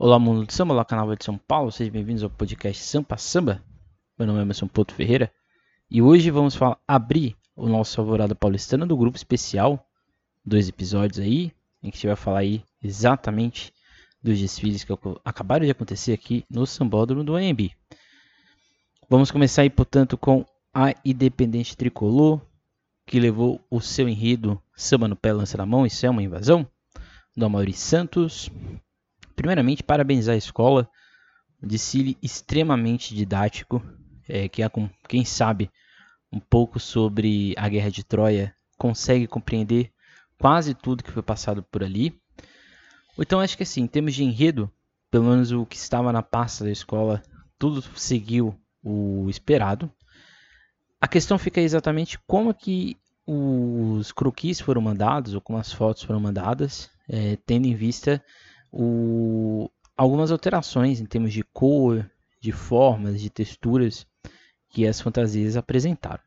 Olá, mundo do samba, olá, canal de São Paulo, sejam bem-vindos ao podcast Sampa Samba. Meu nome é Emerson Porto Ferreira e hoje vamos falar, abrir o nosso favorado paulistano do grupo especial, dois episódios aí, em que a gente vai falar aí exatamente dos desfiles que acabaram de acontecer aqui no Sambódromo do AMB. Vamos começar aí, portanto, com a Independente Tricolor, que levou o seu enredo Samba no Pé, Lança na Mão, Isso é uma Invasão, do Amaury Santos. Primeiramente, parabenizar a escola, um desfile extremamente didático, é, que quem sabe um pouco sobre a Guerra de Troia consegue compreender quase tudo que foi passado por ali. Então acho que assim, em termos de enredo, pelo menos o que estava na pasta da escola, tudo seguiu o esperado. A questão fica exatamente como que os croquis foram mandados, ou como as fotos foram mandadas, é, tendo em vista o, algumas alterações em termos de cor, de formas, de texturas que as fantasias apresentaram.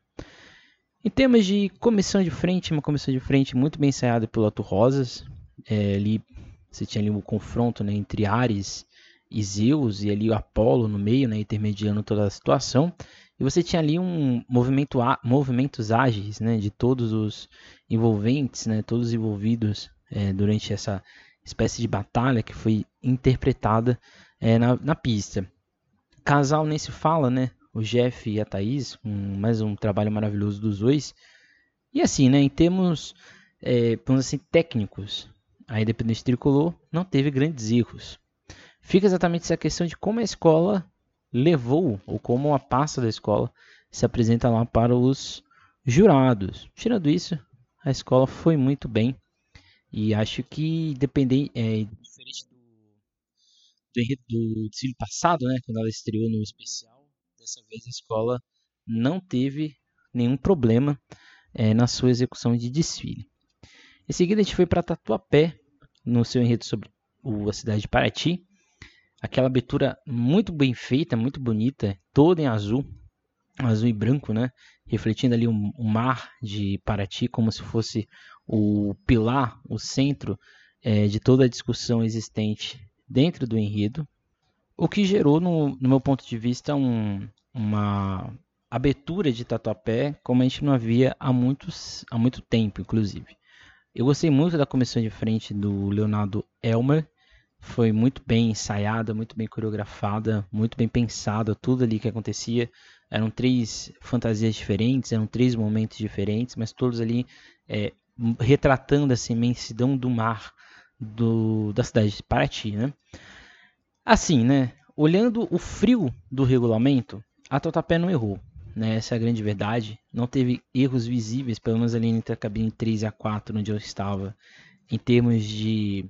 Em termos de comissão de frente, uma comissão de frente muito bem ensaiada pelo Ato Rosas. É, ali você tinha ali um confronto né, entre Ares e Zeus e ali o Apolo no meio, né, intermediando toda a situação. E você tinha ali um movimento movimentos ágeis né, de todos os envolventes, né, todos envolvidos é, durante essa espécie de batalha que foi interpretada é, na, na pista. Casal nem se fala, né? o Jeff e a Thaís, um, mais um trabalho maravilhoso dos dois. E assim, né, em termos é, assim, técnicos, a Independente Tricolor não teve grandes erros. Fica exatamente essa questão de como a escola levou, ou como a pasta da escola se apresenta lá para os jurados. Tirando isso, a escola foi muito bem. E acho que dependente, é, diferente do, do, do desfile passado, né, quando ela estreou no especial, Dessa vez a escola não teve nenhum problema é, na sua execução de desfile. Em seguida, a gente foi para Tatuapé, no seu enredo sobre o, a cidade de Paraty. Aquela abertura muito bem feita, muito bonita, toda em azul, azul e branco, né? refletindo ali o um mar de Paraty como se fosse o pilar, o centro é, de toda a discussão existente dentro do enredo. O que gerou, no, no meu ponto de vista, um, uma abertura de Tatuapé como a gente não havia há, muitos, há muito tempo, inclusive. Eu gostei muito da comissão de frente do Leonardo Elmer. Foi muito bem ensaiada, muito bem coreografada, muito bem pensada, tudo ali que acontecia. Eram três fantasias diferentes, eram três momentos diferentes, mas todos ali é, retratando essa imensidão do mar do, da cidade de Paraty, né? Assim, né? Olhando o frio do regulamento, a Totapé não errou. Né? Essa é a grande verdade. Não teve erros visíveis, pelo menos ali entre a cabine 3 e a 4, onde eu estava, em termos de,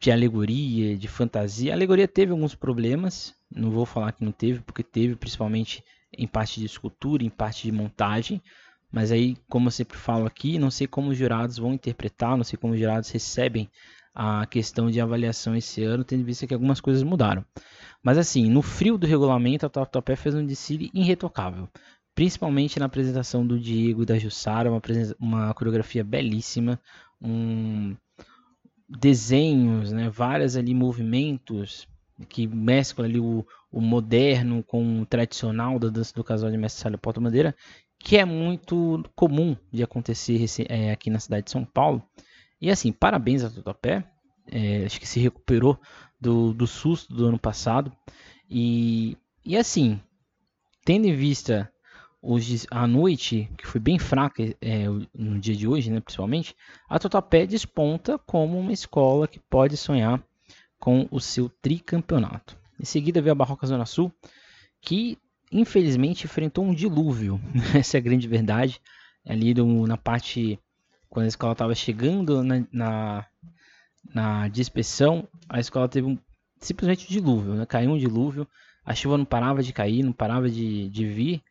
de alegoria, de fantasia. A alegoria teve alguns problemas, não vou falar que não teve, porque teve principalmente em parte de escultura, em parte de montagem. Mas aí, como eu sempre falo aqui, não sei como os jurados vão interpretar, não sei como os jurados recebem a questão de avaliação esse ano, tendo visto que algumas coisas mudaram. Mas assim, no frio do regulamento, a Top Topé fez um desfile irretocável. Principalmente na apresentação do Diego e da Jussara, uma, uma coreografia belíssima, um desenhos, né, vários ali movimentos que mesclam ali o, o, moderno com o tradicional da dança do casal de mestre Salha Porta Bandeira, que é muito comum de acontecer é, aqui na cidade de São Paulo. E assim, parabéns a Totopé. É, acho que se recuperou do, do susto do ano passado. E, e assim, tendo em vista hoje, a noite, que foi bem fraca é, no dia de hoje, né, principalmente, a Totopé desponta como uma escola que pode sonhar com o seu tricampeonato. Em seguida veio a Barroca Zona Sul, que infelizmente enfrentou um dilúvio, essa é a grande verdade. Ali no, na parte quando a escola estava chegando na, na, na, dispersão, a escola teve um, simplesmente um dilúvio, né? caiu um dilúvio, a chuva não parava de cair, não parava de, de vir,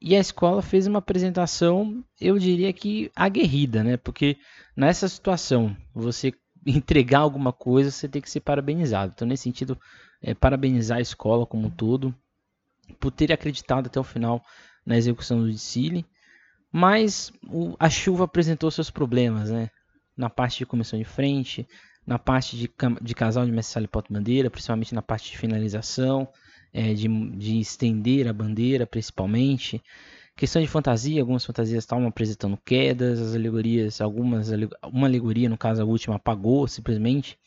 e a escola fez uma apresentação, eu diria que aguerrida, né? Porque nessa situação, você entregar alguma coisa, você tem que ser parabenizado. Então, nesse sentido, é, parabenizar a escola como um todo por ter acreditado até o final na execução do desfile mas o, a chuva apresentou seus problemas, né? Na parte de comissão de frente, na parte de, de casal de mestre e porta-bandeira, principalmente na parte de finalização, é, de, de estender a bandeira, principalmente. Questão de fantasia, algumas fantasias estavam apresentando quedas, as alegorias, algumas, uma alegoria, no caso a última, apagou simplesmente.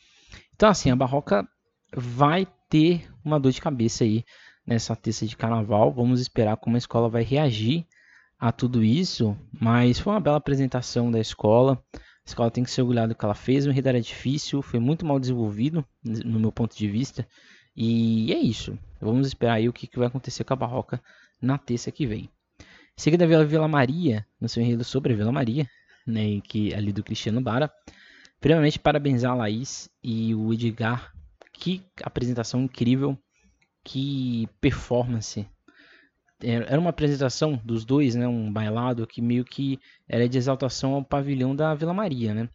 Então, assim, a Barroca vai ter uma dor de cabeça aí nessa terça de carnaval. Vamos esperar como a escola vai reagir a tudo isso, mas foi uma bela apresentação da escola. A escola tem que ser orgulhada do que ela fez. O enredo era difícil, foi muito mal desenvolvido, no meu ponto de vista. E é isso. Vamos esperar aí o que, vai acontecer com a Barroca na terça que vem. Em seguida, a Vila Maria, no seu enredo sobre a Vila Maria, né, que ali do Cristiano Bara. Primeiramente, parabenizar a Laís e o Edgar. Que apresentação incrível, que performance. Era uma apresentação dos dois, né, um bailado que meio que era de exaltação ao pavilhão da Vila Maria, né?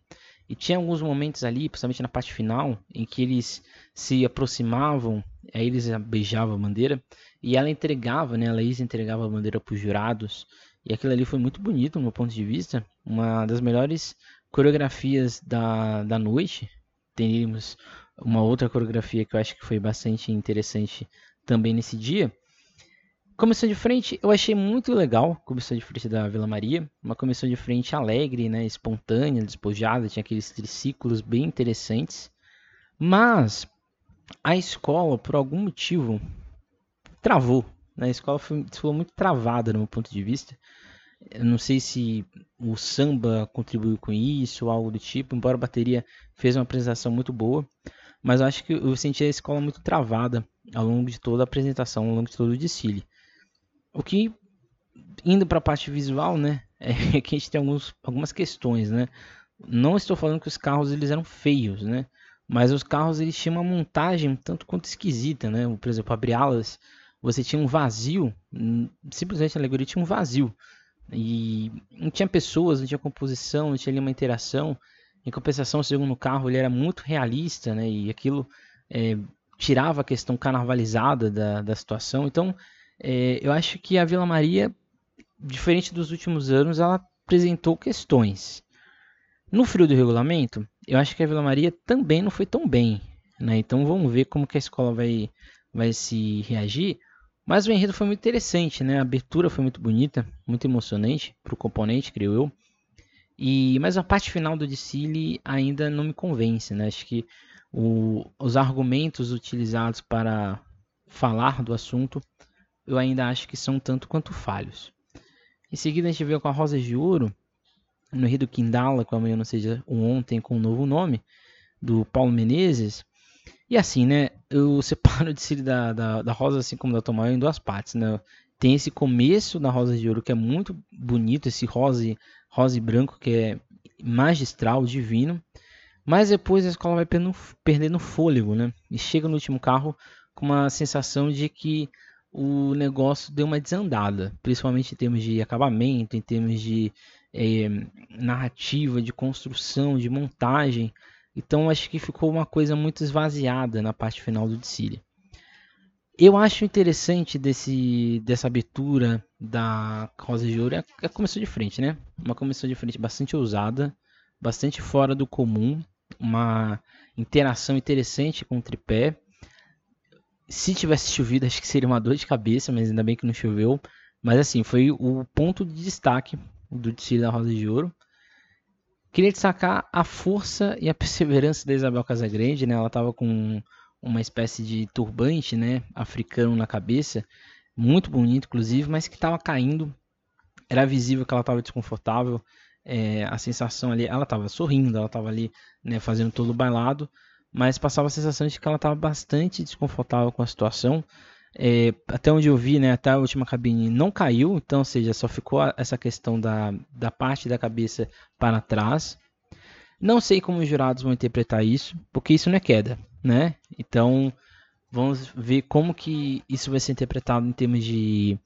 E tinha alguns momentos ali, principalmente na parte final, em que eles se aproximavam, aí eles beijavam a bandeira e ela entregava, né? A Laís entregava a bandeira para os jurados. E aquilo ali foi muito bonito, no meu ponto de vista. Uma das melhores coreografias da, da noite. Teríamos uma outra coreografia que eu acho que foi bastante interessante também nesse dia. Comissão de frente, eu achei muito legal. Comissão de frente da Vila Maria. Uma comissão de frente alegre, né? espontânea, despojada. Tinha aqueles triciclos bem interessantes. Mas a escola, por algum motivo, travou. Né? A escola foi, foi muito travada, no meu ponto de vista. Eu não sei se o samba contribuiu com isso ou algo do tipo. Embora a bateria fez uma apresentação muito boa. Mas eu acho que eu senti a escola muito travada ao longo de toda a apresentação, ao longo de todo o desfile. O que, indo para a parte visual, né, é que a gente tem alguns, algumas questões, né. Não estou falando que os carros eles eram feios, né, mas os carros eles tinham uma montagem tanto quanto esquisita, né. Por exemplo, abrir alas, você tinha um vazio, simplesmente a alegoria tinha um vazio. E não tinha pessoas, não tinha composição, não tinha ali uma interação. Em compensação, o segundo carro ele era muito realista, né? E aquilo é, tirava a questão carnavalizada da, da situação. Então, é, eu acho que a Vila Maria, diferente dos últimos anos, ela apresentou questões. No frio do regulamento, eu acho que a Vila Maria também não foi tão bem. Né? Então vamos ver como que a escola vai, vai se reagir. Mas o enredo foi muito interessante, né? A abertura foi muito bonita, muito emocionante para o componente, creio eu. E, mas a parte final do desfile ainda não me convence, né? Acho que o, os argumentos utilizados para falar do assunto eu ainda acho que são tanto quanto falhos. Em seguida a gente veio com a Rosas de Ouro, no Rio do Quindala, que amanhã não seja um ontem com um novo nome, do Paulo Menezes. E assim, né, eu separo o desfile da, da, da Rosa, assim como da Tomaio, em duas partes, né. Tem esse começo da Rosa de Ouro, que é muito bonito, esse rosa, rosa e branco, que é magistral, divino. Mas depois a escola vai perdendo, perdendo fôlego, né? E chega no último carro com uma sensação de que o negócio deu uma desandada, principalmente em termos de acabamento, em termos de é, narrativa, de construção, de montagem. Então acho que ficou uma coisa muito esvaziada na parte final do desfile. Eu acho interessante desse, dessa abertura da Rosa de Ouro é a comissão de frente, né? Uma comissão de frente bastante ousada, bastante fora do comum, uma interação interessante com o tripé se tivesse chovido, acho que seria uma dor de cabeça, mas ainda bem que não choveu. Mas assim, foi o ponto de destaque do desfile da Rosa de Ouro. Queria destacar a força e a perseverança da Isabel Casagrande, né? Ela estava com uma espécie de turbante, né, africano na cabeça, muito bonito, inclusive, mas que estava caindo. Era visível que ela estava desconfortável. É, a sensação ali, ela estava sorrindo, ela estava ali, né, fazendo todo o bailado, mas passava a sensação de que ela estava bastante desconfortável com a situação. É, até onde eu vi, né, até a última cabine não caiu, então, ou seja, só ficou essa questão da, da parte da cabeça para trás. Não sei como os jurados vão interpretar isso, porque isso não é queda, né? Então, vamos ver como que isso vai ser interpretado em termos de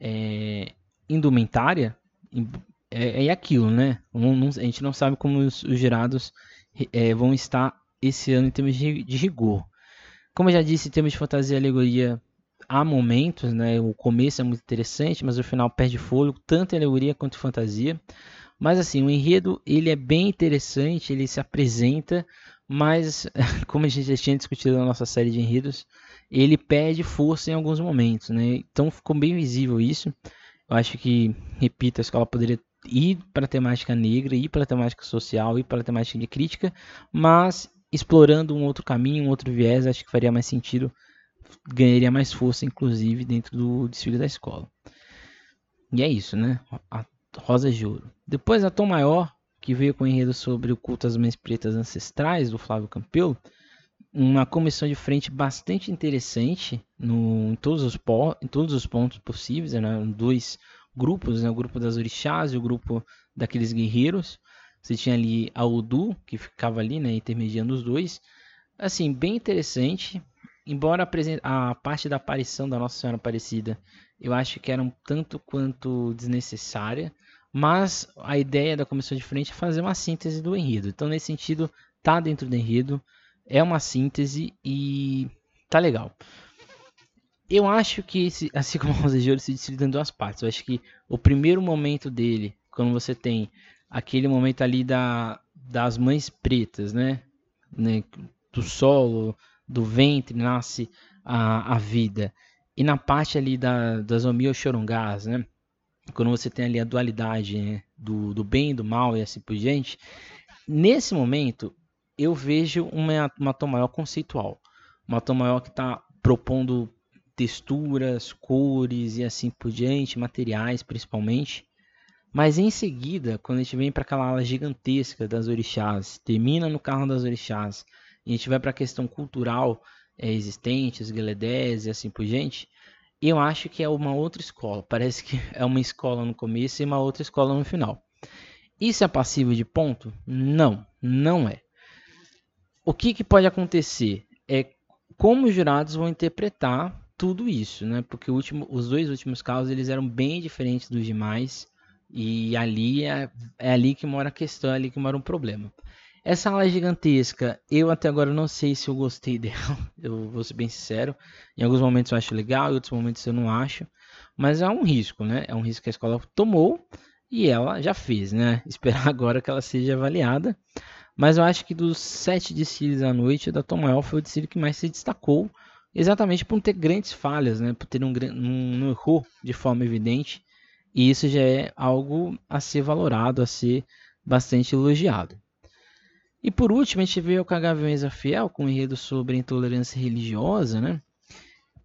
é, indumentária. É, é aquilo, né? a gente não sabe como os, os jurados é, vão estar esse ano em termos de, de rigor. Como eu já disse, em termos de fantasia e alegoria, há momentos, né? O começo é muito interessante, mas o final perde fôlego, tanto em alegoria quanto em fantasia. Mas assim, o enredo ele é bem interessante, ele se apresenta, mas como a gente já tinha discutido na nossa série de enredos, ele perde força em alguns momentos, né? Então ficou bem visível isso. Eu acho que, repito, a escola poderia ir para a temática negra, ir para a temática social, ir para a temática de crítica, mas explorando um outro caminho, um outro viés, acho que faria mais sentido, ganharia mais força, inclusive, dentro do desfile da escola. E é isso, né? A Rosa de Ouro. Depois a Tom Maior, que veio com o enredo sobre o culto às mães pretas ancestrais, do Flávio Campelo, uma comissão de frente bastante interessante no, em, todos os em todos os pontos possíveis, né? dois grupos, né? o grupo das orixás e o grupo daqueles guerreiros. Você tinha ali a Udu, que ficava ali, né, intermediando os dois. Assim, bem interessante. Embora a parte da aparição da Nossa Senhora Aparecida, eu acho que era um tanto quanto desnecessária. Mas a ideia da comissão de frente é fazer uma síntese do enredo. Então, nesse sentido, tá dentro do enredo, é uma síntese e tá legal. Eu acho que, esse, assim como a Rosa de Ouro, se divide em duas partes. Eu acho que o primeiro momento dele, quando você tem aquele momento ali da, das mães pretas, né? né? Do solo, do ventre, nasce a, a vida. E na parte ali da, das omiochorongás, né? Quando você tem ali a dualidade né? do, do bem e do mal e assim por diante. Nesse momento, eu vejo uma, uma tom maior conceitual. Uma tom maior que está propondo texturas, cores e assim por diante, materiais principalmente. Mas em seguida, quando a gente vem para aquela ala gigantesca das orixás, termina no carro das orixás, e a gente vai para a questão cultural é, existente, os gueledés e assim por diante, eu acho que é uma outra escola. Parece que é uma escola no começo e uma outra escola no final. Isso é passivo de ponto? Não, não é. O que, que pode acontecer é como os jurados vão interpretar tudo isso, né? Porque último, os dois últimos casos eles eram bem diferentes dos demais e ali é, é ali que mora a questão, é ali que mora um problema. Essa ala gigantesca, eu até agora não sei se eu gostei dela, eu vou ser bem sincero. Em alguns momentos eu acho legal, em outros momentos eu não acho. Mas é um risco, né? É um risco que a escola tomou e ela já fez, né? Esperar agora que ela seja avaliada. Mas eu acho que dos sete desfiles à noite, da Tom foi o desfile que mais se destacou, exatamente por ter grandes falhas, né? por ter um, um erro de forma evidente. E isso já é algo a ser valorado, a ser bastante elogiado. E por último, a gente veio com a Gaviões Fiel, com um enredo sobre intolerância religiosa, né?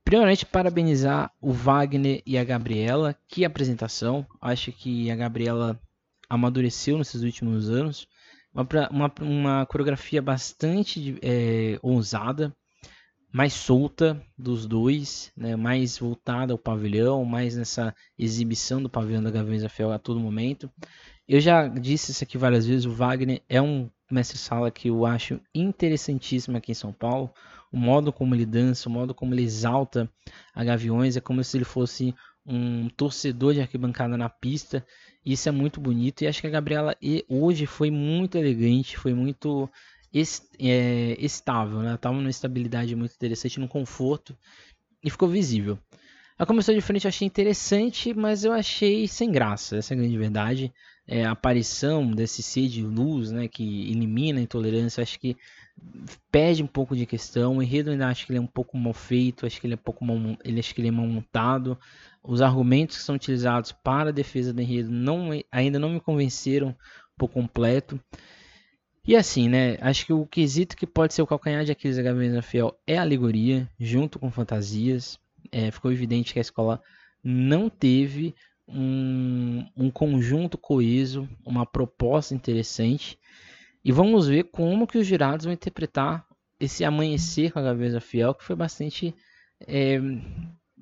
Primeiramente, parabenizar o Wagner e a Gabriela. Que apresentação! Acho que a Gabriela amadureceu nesses últimos anos uma, uma, uma coreografia bastante é, ousada, mais solta dos dois, né, mais voltada ao pavilhão, mais nessa exibição do pavilhão da Gaviões Fiel a todo momento. Eu já disse isso aqui várias vezes, o Wagner é um mestre-sala que eu acho interessantíssimo aqui em São Paulo. O modo como ele dança, o modo como ele exalta a Gaviões, é como se ele fosse um torcedor de arquibancada na pista. Isso é muito bonito e acho que a Gabriela hoje foi muito elegante, foi muito é, estável, né? Numa estabilidade muito interessante, num conforto e ficou visível. A começou de frente eu achei interessante, mas eu achei sem graça, essa é a grande verdade. É, a aparição desse de luz, né, que elimina a intolerância, acho que perde um pouco de questão. O enredo ainda acho que ele é um pouco mal feito, acho que ele é um pouco mal, ele acho que ele é mal montado os argumentos que são utilizados para a defesa do enredo não, ainda não me convenceram por completo. E assim, né? Acho que o quesito que pode ser o calcanhar de Aquiles da Gaviões Fiel é a alegoria, junto com fantasias. É, ficou evidente que a escola não teve um, um conjunto coeso, uma proposta interessante. E vamos ver como que os jurados vão interpretar esse amanhecer com a Gaviões Fiel, que foi bastante é,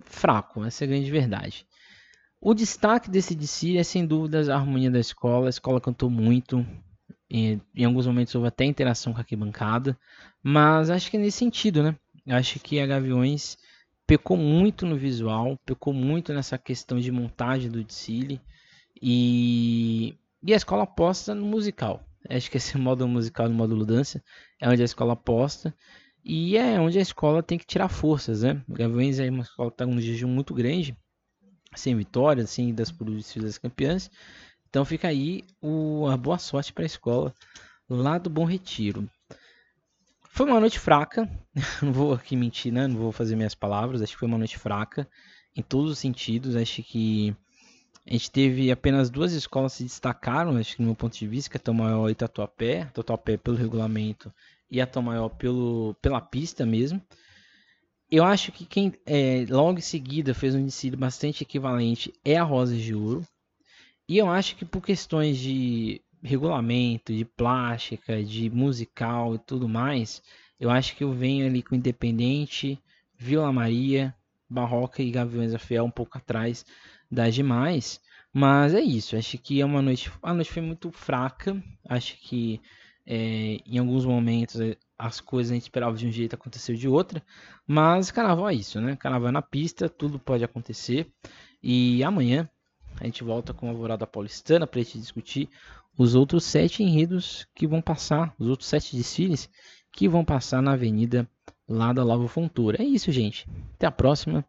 fraco, essa é a grande verdade. O destaque desse DC é sem dúvidas a harmonia da escola. A escola cantou muito. Em, em alguns momentos houve até interação com a arquibancada. Mas acho que é nesse sentido, né? Acho que a Gaviões pecou muito no visual, pecou muito nessa questão de montagem do desfile. E, e a escola aposta no musical. Acho que esse modo musical no módulo dança é onde a escola aposta. E é onde a escola tem que tirar forças, né? Gaviões é uma escola que está num jejum muito grande, sem vitórias, sem idas por das campeãs. Então fica aí o, a boa sorte para a escola lá do Bom Retiro. Foi uma noite fraca, não vou aqui mentir, né? Não vou fazer minhas palavras. Acho que foi uma noite fraca em todos os sentidos. Acho que a gente teve apenas duas escolas que se destacaram, acho que no meu ponto de vista, que é a Tomaió e Tatuapé. Tatuapé pelo regulamento e a Tomaió pelo, pela pista mesmo. Eu acho que quem é, logo em seguida fez um desfile bastante equivalente é a Rosa de Ouro. E eu acho que por questões de regulamento, de plástica, de musical e tudo mais, eu acho que eu venho ali com Independente, Vila Maria, Barroca e Gaviões da Fiel um pouco atrás das demais. Mas é isso, acho que é uma noite. A noite foi muito fraca. Acho que é, em alguns momentos é, as coisas a gente esperava de um jeito aconteceu de outra. Mas carnaval é isso, né? Carnaval é na pista, tudo pode acontecer. E amanhã a gente volta com a Alvorada Paulistana para a gente discutir os outros sete enredos que vão passar, os outros sete desfiles que vão passar na avenida lá da Lava Fontoura. É isso, gente. Até a próxima.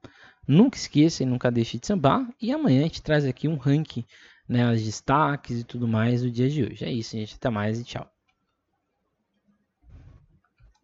Nunca esqueça e nunca deixe de sambar. E amanhã a gente traz aqui um ranking, né, os destaques e tudo mais do dia de hoje. É isso, gente. Até mais e tchau.